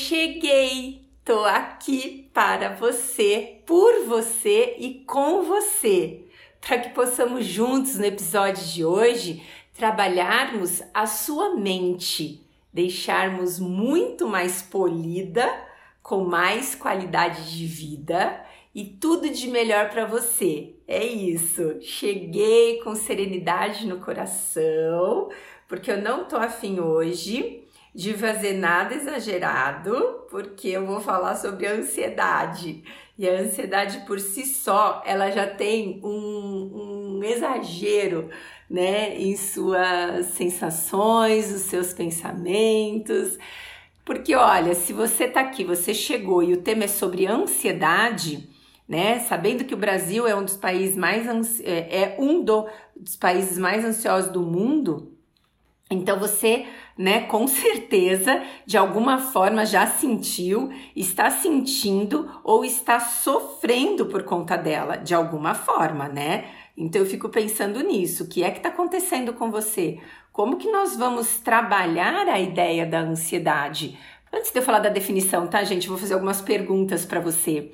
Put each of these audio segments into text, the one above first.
cheguei. Tô aqui para você, por você e com você, para que possamos juntos no episódio de hoje trabalharmos a sua mente, deixarmos muito mais polida, com mais qualidade de vida e tudo de melhor para você. É isso. Cheguei com serenidade no coração, porque eu não tô afim hoje de fazer nada exagerado, porque eu vou falar sobre a ansiedade. E a ansiedade por si só, ela já tem um, um exagero, né, em suas sensações, os seus pensamentos. Porque olha, se você tá aqui, você chegou e o tema é sobre ansiedade, né? Sabendo que o Brasil é um dos países mais é, é um do, dos países mais ansiosos do mundo, então você né, com certeza, de alguma forma já sentiu, está sentindo ou está sofrendo por conta dela, de alguma forma, né? Então eu fico pensando nisso, o que é que está acontecendo com você? Como que nós vamos trabalhar a ideia da ansiedade? Antes de eu falar da definição, tá, gente? vou fazer algumas perguntas para você.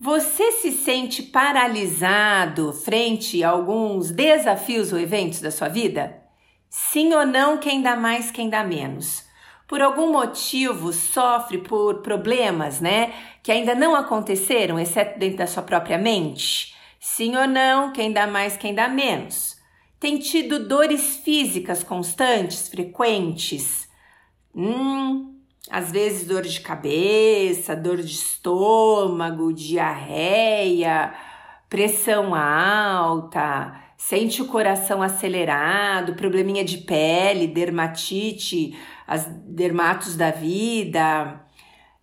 Você se sente paralisado frente a alguns desafios ou eventos da sua vida? Sim ou não, quem dá mais, quem dá menos. Por algum motivo sofre por problemas, né, que ainda não aconteceram, exceto dentro da sua própria mente? Sim ou não, quem dá mais, quem dá menos. Tem tido dores físicas constantes, frequentes? Hum, às vezes dor de cabeça, dor de estômago, diarreia, pressão alta, sente o coração acelerado, probleminha de pele, dermatite, as dermatos da vida.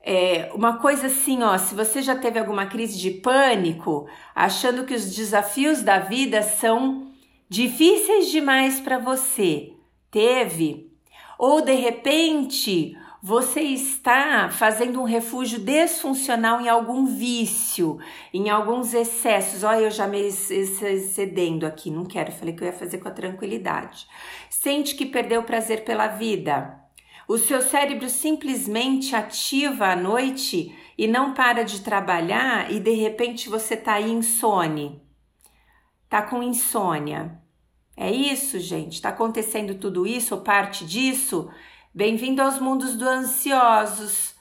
É, uma coisa assim, ó, se você já teve alguma crise de pânico, achando que os desafios da vida são difíceis demais para você, teve? Ou de repente você está fazendo um refúgio desfuncional em algum vício, em alguns excessos. Olha, eu já me excedendo aqui, não quero, falei que eu ia fazer com a tranquilidade. Sente que perdeu o prazer pela vida. O seu cérebro simplesmente ativa à noite e não para de trabalhar e de repente você tá aí insone. Tá com insônia. É isso, gente? Tá acontecendo tudo isso ou parte disso? Bem-vindo aos mundos do ansiosos.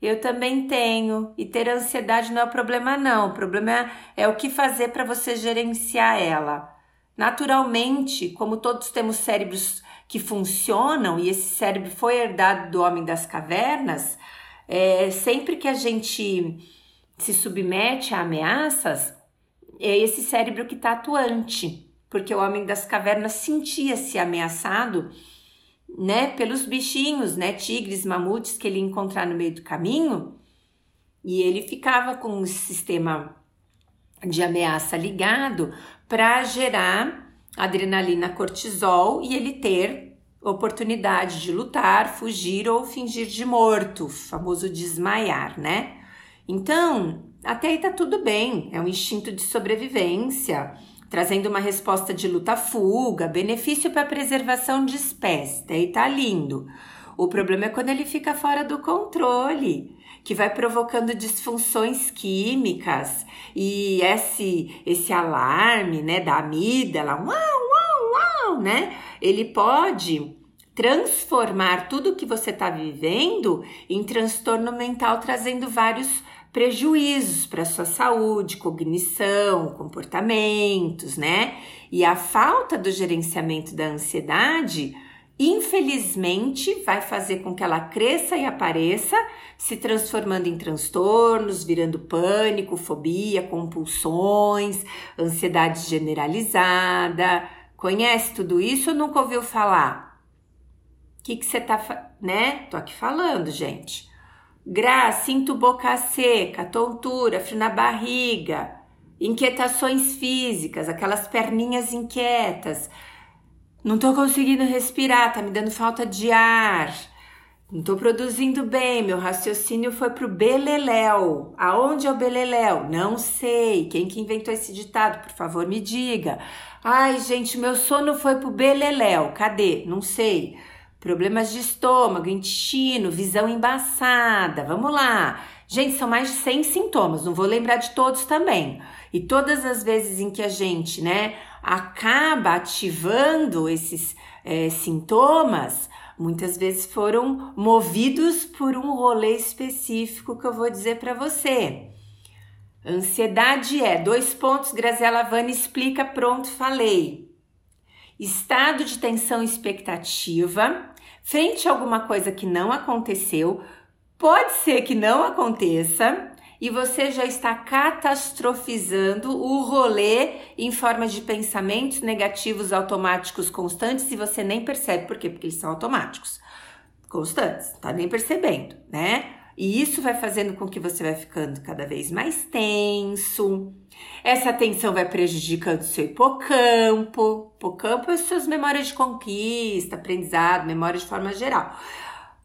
Eu também tenho, e ter ansiedade não é problema, não. O problema é, o que fazer para você gerenciar ela. Naturalmente, como todos temos cérebros que funcionam, e esse cérebro foi herdado do homem das cavernas, é, sempre que a gente se submete a ameaças, é esse cérebro que está atuante, porque o homem das cavernas sentia-se ameaçado né, pelos bichinhos, né, tigres, mamutes que ele encontrar no meio do caminho, e ele ficava com um sistema de ameaça ligado para gerar adrenalina, cortisol e ele ter oportunidade de lutar, fugir ou fingir de morto, famoso desmaiar, né? Então, até aí tá tudo bem, é um instinto de sobrevivência trazendo uma resposta de luta-fuga, benefício para preservação de espécies. Daí tá lindo. O problema é quando ele fica fora do controle, que vai provocando disfunções químicas e esse esse alarme, né, da amígdala, uau, uau, uau, né? Ele pode transformar tudo que você está vivendo em transtorno mental, trazendo vários prejuízos para sua saúde, cognição, comportamentos, né? E a falta do gerenciamento da ansiedade, infelizmente, vai fazer com que ela cresça e apareça, se transformando em transtornos, virando pânico, fobia, compulsões, ansiedade generalizada. Conhece tudo isso ou nunca ouviu falar? O que, que você tá, né? Tô aqui falando, gente. Gra, sinto boca seca, tontura, frio na barriga, inquietações físicas, aquelas perninhas inquietas. Não tô conseguindo respirar, tá me dando falta de ar. Não tô produzindo bem, meu raciocínio foi pro beleléu. Aonde é o beleléu? Não sei. Quem que inventou esse ditado? Por favor, me diga. Ai, gente, meu sono foi pro beleléu. Cadê? Não sei. Problemas de estômago, intestino, visão embaçada. Vamos lá. Gente, são mais de 100 sintomas, não vou lembrar de todos também. E todas as vezes em que a gente, né, acaba ativando esses é, sintomas, muitas vezes foram movidos por um rolê específico que eu vou dizer para você. Ansiedade é, dois pontos, Graziela Vani explica, pronto, falei. Estado de tensão expectativa, frente a alguma coisa que não aconteceu, pode ser que não aconteça, e você já está catastrofizando o rolê em forma de pensamentos negativos automáticos constantes e você nem percebe por quê? Porque eles são automáticos, constantes, tá nem percebendo, né? E isso vai fazendo com que você vai ficando cada vez mais tenso. Essa tensão vai prejudicando seu hipocampo. Hipocampo é suas memórias de conquista, aprendizado, memória de forma geral.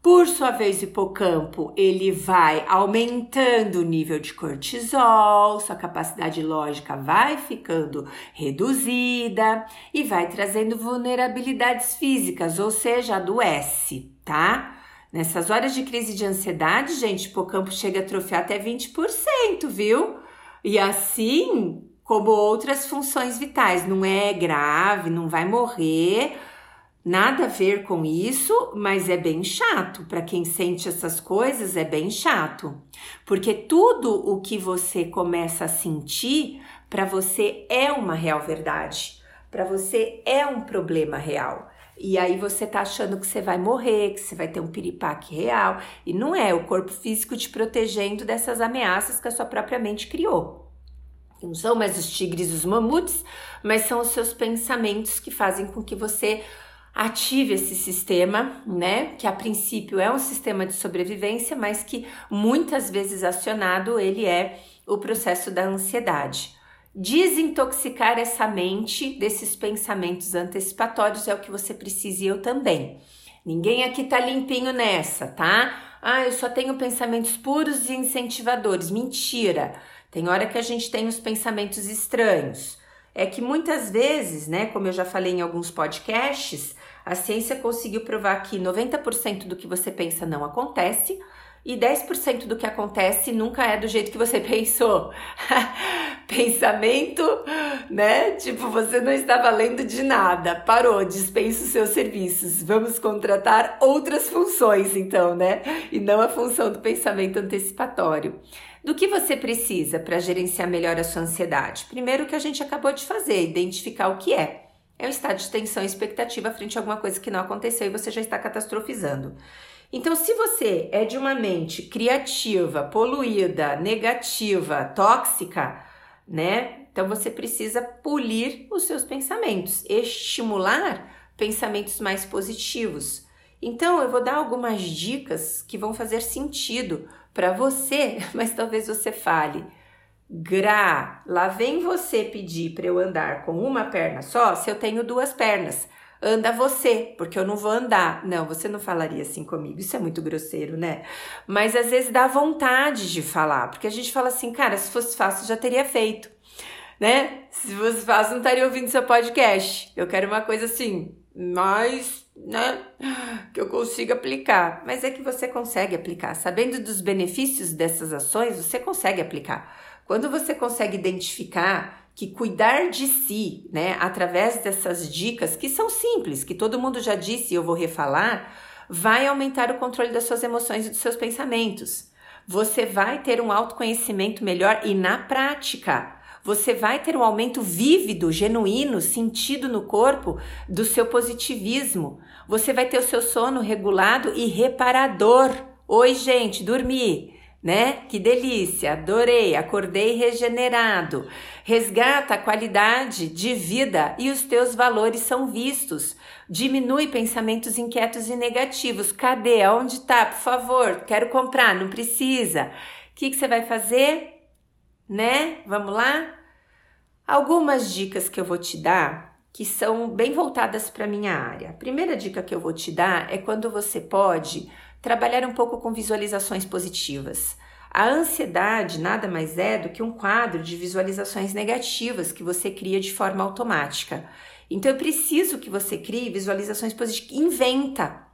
Por sua vez, o hipocampo ele vai aumentando o nível de cortisol, sua capacidade lógica vai ficando reduzida e vai trazendo vulnerabilidades físicas, ou seja, adoece, tá? Nessas horas de crise de ansiedade, gente, hipocampo chega a atrofiar até 20%, viu? E assim como outras funções vitais, não é grave, não vai morrer Nada a ver com isso, mas é bem chato. Para quem sente essas coisas, é bem chato. Porque tudo o que você começa a sentir, para você é uma real verdade. Para você é um problema real. E aí você tá achando que você vai morrer, que você vai ter um piripaque real. E não é o corpo físico te protegendo dessas ameaças que a sua própria mente criou. Não são mais os tigres e os mamutes, mas são os seus pensamentos que fazem com que você ative esse sistema, né? Que a princípio é um sistema de sobrevivência, mas que muitas vezes acionado ele é o processo da ansiedade. Desintoxicar essa mente desses pensamentos antecipatórios é o que você precisa e eu também. Ninguém aqui tá limpinho nessa, tá? Ah, eu só tenho pensamentos puros e incentivadores. Mentira! Tem hora que a gente tem os pensamentos estranhos. É que muitas vezes, né, como eu já falei em alguns podcasts, a ciência conseguiu provar que 90% do que você pensa não acontece e 10% do que acontece nunca é do jeito que você pensou. Pensamento, né? Tipo, você não está valendo de nada, parou, dispensa os seus serviços. Vamos contratar outras funções, então, né? E não a função do pensamento antecipatório. Do que você precisa para gerenciar melhor a sua ansiedade? Primeiro, o que a gente acabou de fazer, identificar o que é. É um estado de tensão e expectativa frente a alguma coisa que não aconteceu e você já está catastrofizando. Então, se você é de uma mente criativa, poluída, negativa, tóxica, né? Então você precisa polir os seus pensamentos, estimular pensamentos mais positivos. Então, eu vou dar algumas dicas que vão fazer sentido para você, mas talvez você fale: Gra, lá vem você pedir para eu andar com uma perna só se eu tenho duas pernas. Anda você, porque eu não vou andar. Não, você não falaria assim comigo. Isso é muito grosseiro, né? Mas às vezes dá vontade de falar, porque a gente fala assim, cara, se fosse fácil já teria feito, né? Se fosse fácil não estaria ouvindo seu podcast. Eu quero uma coisa assim, mais, né, que eu consiga aplicar. Mas é que você consegue aplicar. Sabendo dos benefícios dessas ações, você consegue aplicar. Quando você consegue identificar que cuidar de si, né, através dessas dicas que são simples, que todo mundo já disse e eu vou refalar, vai aumentar o controle das suas emoções e dos seus pensamentos. Você vai ter um autoconhecimento melhor e na prática você vai ter um aumento vívido, genuíno, sentido no corpo do seu positivismo. Você vai ter o seu sono regulado e reparador. Oi, gente, dormir né? Que delícia, adorei, acordei regenerado. Resgata a qualidade de vida e os teus valores são vistos. Diminui pensamentos inquietos e negativos. Cadê? Aonde tá? Por favor, quero comprar, não precisa. O que, que você vai fazer? Né? Vamos lá? Algumas dicas que eu vou te dar que são bem voltadas para minha área. A primeira dica que eu vou te dar é quando você pode trabalhar um pouco com visualizações positivas. A ansiedade nada mais é do que um quadro de visualizações negativas que você cria de forma automática. Então eu preciso que você crie visualizações positivas. Inventa.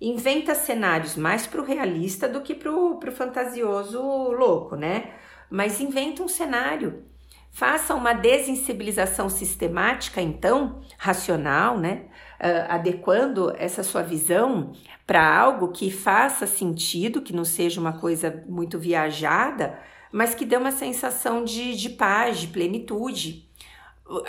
inventa cenários mais para o realista do que para o fantasioso louco, né? Mas inventa um cenário. Faça uma desensibilização sistemática, então, racional, né? Uh, adequando essa sua visão para algo que faça sentido, que não seja uma coisa muito viajada, mas que dê uma sensação de, de paz, de plenitude.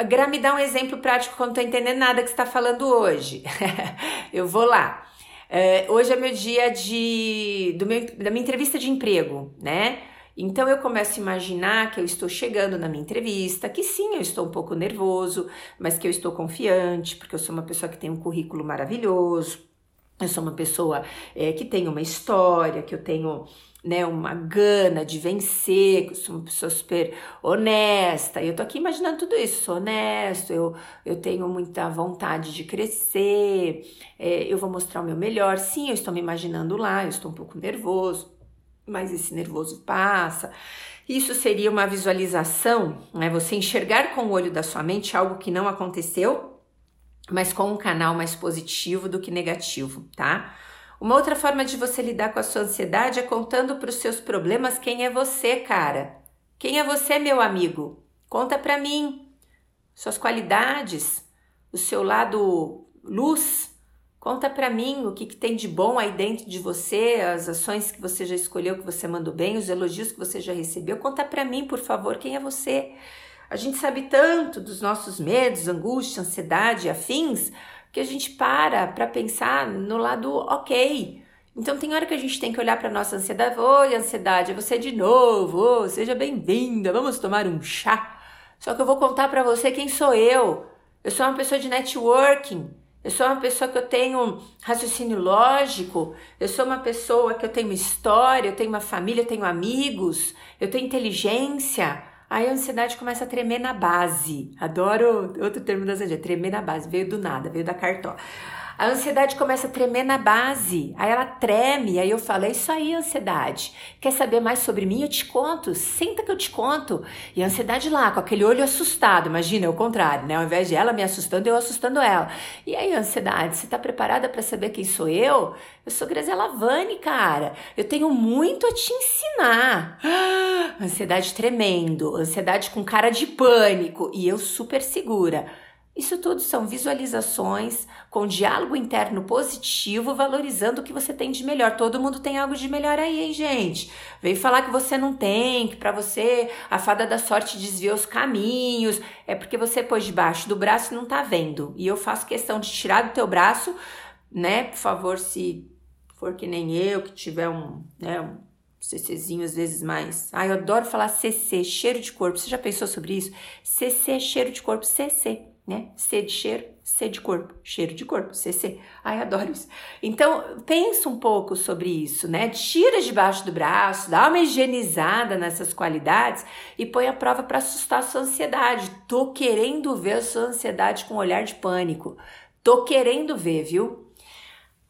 Gra, me dá um exemplo prático quando não estou entendendo nada que você está falando hoje. Eu vou lá. É, hoje é meu dia de, do meu, da minha entrevista de emprego, né? Então eu começo a imaginar que eu estou chegando na minha entrevista, que sim, eu estou um pouco nervoso, mas que eu estou confiante, porque eu sou uma pessoa que tem um currículo maravilhoso, eu sou uma pessoa é, que tem uma história, que eu tenho né, uma gana de vencer, sou uma pessoa super honesta. E eu tô aqui imaginando tudo isso. Sou honesto, eu, eu tenho muita vontade de crescer, é, eu vou mostrar o meu melhor. Sim, eu estou me imaginando lá, eu estou um pouco nervoso, mas esse nervoso passa. Isso seria uma visualização, né? Você enxergar com o olho da sua mente algo que não aconteceu, mas com um canal mais positivo do que negativo, tá? Uma outra forma de você lidar com a sua ansiedade é contando para os seus problemas quem é você, cara. Quem é você, meu amigo? Conta para mim. Suas qualidades, o seu lado luz. Conta para mim o que, que tem de bom aí dentro de você, as ações que você já escolheu, que você mandou bem, os elogios que você já recebeu. Conta para mim, por favor, quem é você. A gente sabe tanto dos nossos medos, angústia, ansiedade, afins, que a gente para para pensar no lado ok. Então tem hora que a gente tem que olhar para nossa ansiedade, oi ansiedade, é você de novo, oh, seja bem-vinda, vamos tomar um chá. Só que eu vou contar para você quem sou eu. Eu sou uma pessoa de networking. Eu sou uma pessoa que eu tenho raciocínio lógico, eu sou uma pessoa que eu tenho história, eu tenho uma família, eu tenho amigos, eu tenho inteligência. Aí a ansiedade começa a tremer na base. Adoro outro termo da ansiedade, tremer na base. Veio do nada, veio da cartola. A ansiedade começa a tremer na base, aí ela treme, aí eu falo, é isso aí, ansiedade. Quer saber mais sobre mim? Eu te conto, senta que eu te conto. E a ansiedade lá, com aquele olho assustado, imagina, é o contrário, né? Ao invés de ela me assustando, eu assustando ela. E aí, ansiedade, você tá preparada para saber quem sou eu? Eu sou Graziela Vani, cara. Eu tenho muito a te ensinar. ansiedade tremendo, ansiedade com cara de pânico e eu super segura. Isso tudo são visualizações com diálogo interno positivo, valorizando o que você tem de melhor. Todo mundo tem algo de melhor aí, hein, gente? Veio falar que você não tem, que para você a fada da sorte desviou os caminhos. É porque você pôs debaixo do braço e não tá vendo. E eu faço questão de tirar do teu braço, né? Por favor, se for que nem eu, que tiver um, né, um CCzinho às vezes mais. Ai, eu adoro falar CC, cheiro de corpo. Você já pensou sobre isso? CC, cheiro de corpo, CC né? C de cheiro, C de corpo, cheiro de corpo, CC. Ai, adoro isso. Então, pensa um pouco sobre isso, né? Tira debaixo do braço, dá uma higienizada nessas qualidades e põe a prova para assustar a sua ansiedade. Tô querendo ver a sua ansiedade com um olhar de pânico. Tô querendo ver, viu?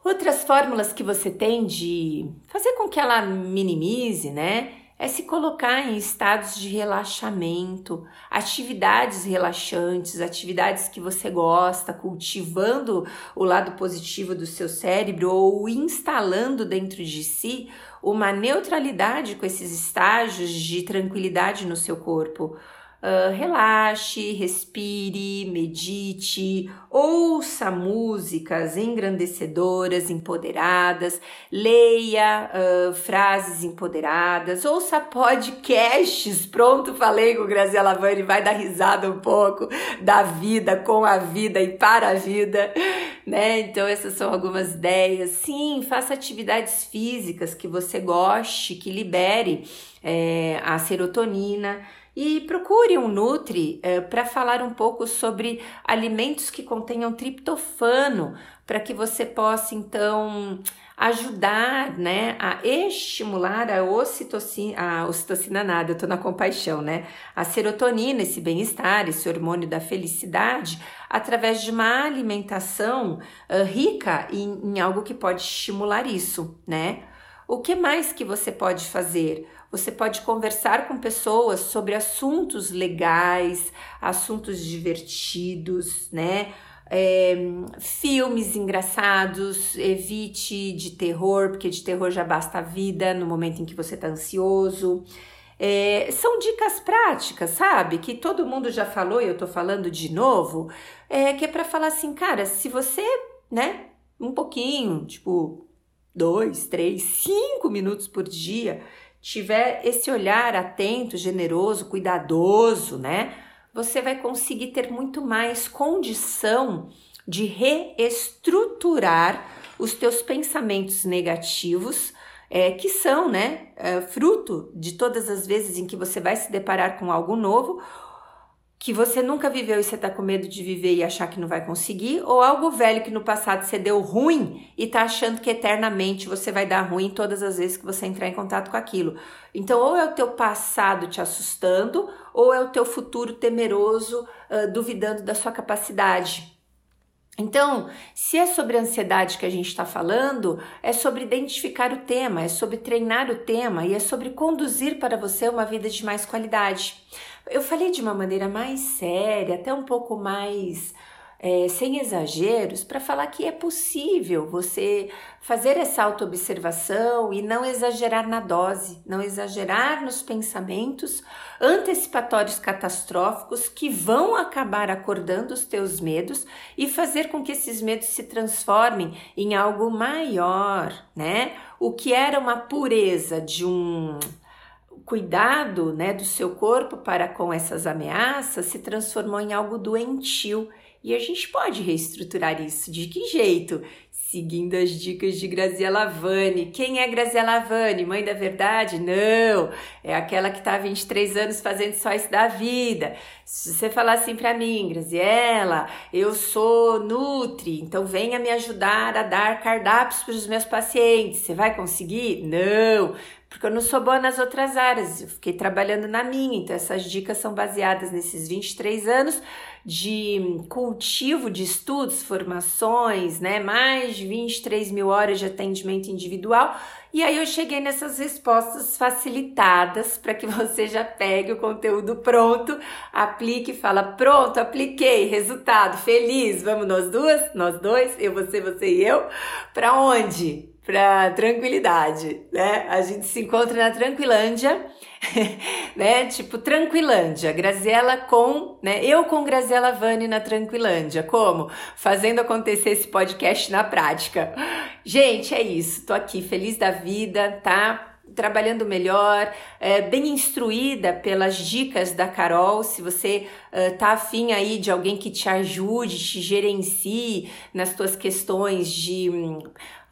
Outras fórmulas que você tem de fazer com que ela minimize, né? É se colocar em estados de relaxamento, atividades relaxantes, atividades que você gosta, cultivando o lado positivo do seu cérebro ou instalando dentro de si uma neutralidade com esses estágios de tranquilidade no seu corpo. Uh, relaxe, respire, medite, ouça músicas engrandecedoras, empoderadas, leia uh, frases empoderadas, ouça podcasts. Pronto, falei com Graziela Vani, vai dar risada um pouco da vida, com a vida e para a vida, né? Então, essas são algumas ideias. Sim, faça atividades físicas que você goste, que libere é, a serotonina e procure um Nutri é, para falar um pouco sobre alimentos que contenham triptofano, para que você possa então ajudar, né, a estimular a ocitocina, a ocitocina nada, eu tô na compaixão, né, a serotonina, esse bem-estar, esse hormônio da felicidade, através de uma alimentação uh, rica em, em algo que pode estimular isso, né? O que mais que você pode fazer? Você pode conversar com pessoas sobre assuntos legais, assuntos divertidos, né? é, filmes engraçados, evite de terror, porque de terror já basta a vida no momento em que você está ansioso. É, são dicas práticas, sabe? Que todo mundo já falou e eu tô falando de novo. É, que é para falar assim, cara, se você, né, um pouquinho, tipo, dois, três, cinco minutos por dia, tiver esse olhar atento, generoso, cuidadoso, né? Você vai conseguir ter muito mais condição de reestruturar os teus pensamentos negativos é, que são né, é, fruto de todas as vezes em que você vai se deparar com algo novo, que você nunca viveu e você está com medo de viver e achar que não vai conseguir, ou algo velho que no passado você deu ruim e está achando que eternamente você vai dar ruim todas as vezes que você entrar em contato com aquilo. Então, ou é o teu passado te assustando, ou é o teu futuro temeroso, uh, duvidando da sua capacidade. Então, se é sobre ansiedade que a gente está falando, é sobre identificar o tema, é sobre treinar o tema e é sobre conduzir para você uma vida de mais qualidade. Eu falei de uma maneira mais séria, até um pouco mais é, sem exageros, para falar que é possível você fazer essa autoobservação e não exagerar na dose, não exagerar nos pensamentos antecipatórios catastróficos que vão acabar acordando os teus medos e fazer com que esses medos se transformem em algo maior, né? O que era uma pureza de um cuidado, né, do seu corpo para com essas ameaças se transformou em algo doentio e a gente pode reestruturar isso. De que jeito? Seguindo as dicas de Graziela Vani. Quem é Graziela Vani? Mãe da verdade? Não, é aquela que está há 23 anos fazendo só isso da vida. Se você falar assim para mim, Graziela, eu sou Nutri, então venha me ajudar a dar cardápios para os meus pacientes. Você vai conseguir? Não, porque eu não sou boa nas outras áreas. Eu fiquei trabalhando na minha, então essas dicas são baseadas nesses 23 anos de cultivo de estudos, formações, né? Mais de 23 mil horas de atendimento individual. E aí eu cheguei nessas respostas facilitadas para que você já pegue o conteúdo pronto, aplique e fala: pronto, apliquei, resultado, feliz. Vamos nós duas, nós dois, eu, você, você e eu. Para onde? Para tranquilidade, né? A gente se encontra na Tranquilândia né? Tipo, Tranquilândia, Graziella com, né? Eu com Graziella Vani na Tranquilândia. Como? Fazendo acontecer esse podcast na prática. Gente, é isso. Tô aqui feliz da vida, tá? trabalhando melhor, é, bem instruída pelas dicas da Carol. Se você uh, tá afim aí de alguém que te ajude, te gerencie nas tuas questões de,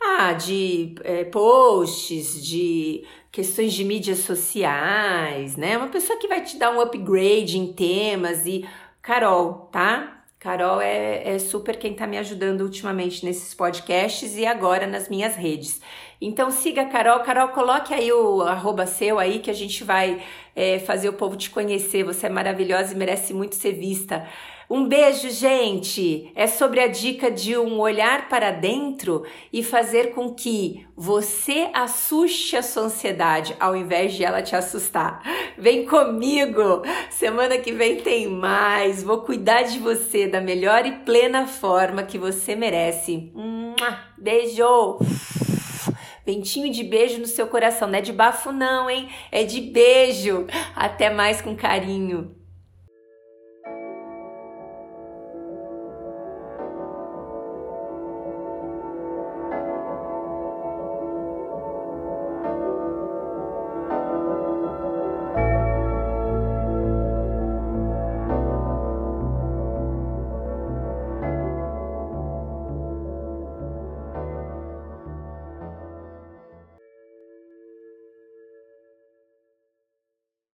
ah, de é, posts, de questões de mídias sociais, né? Uma pessoa que vai te dar um upgrade em temas e Carol, tá? Carol é, é super quem tá me ajudando ultimamente nesses podcasts e agora nas minhas redes. Então siga a Carol. Carol, coloque aí o arroba seu aí que a gente vai é, fazer o povo te conhecer. Você é maravilhosa e merece muito ser vista. Um beijo, gente! É sobre a dica de um olhar para dentro e fazer com que você assuste a sua ansiedade ao invés de ela te assustar. Vem comigo! Semana que vem tem mais. Vou cuidar de você da melhor e plena forma que você merece. Beijo! Ventinho de beijo no seu coração. Não é de bafo, não, hein? É de beijo. Até mais com carinho.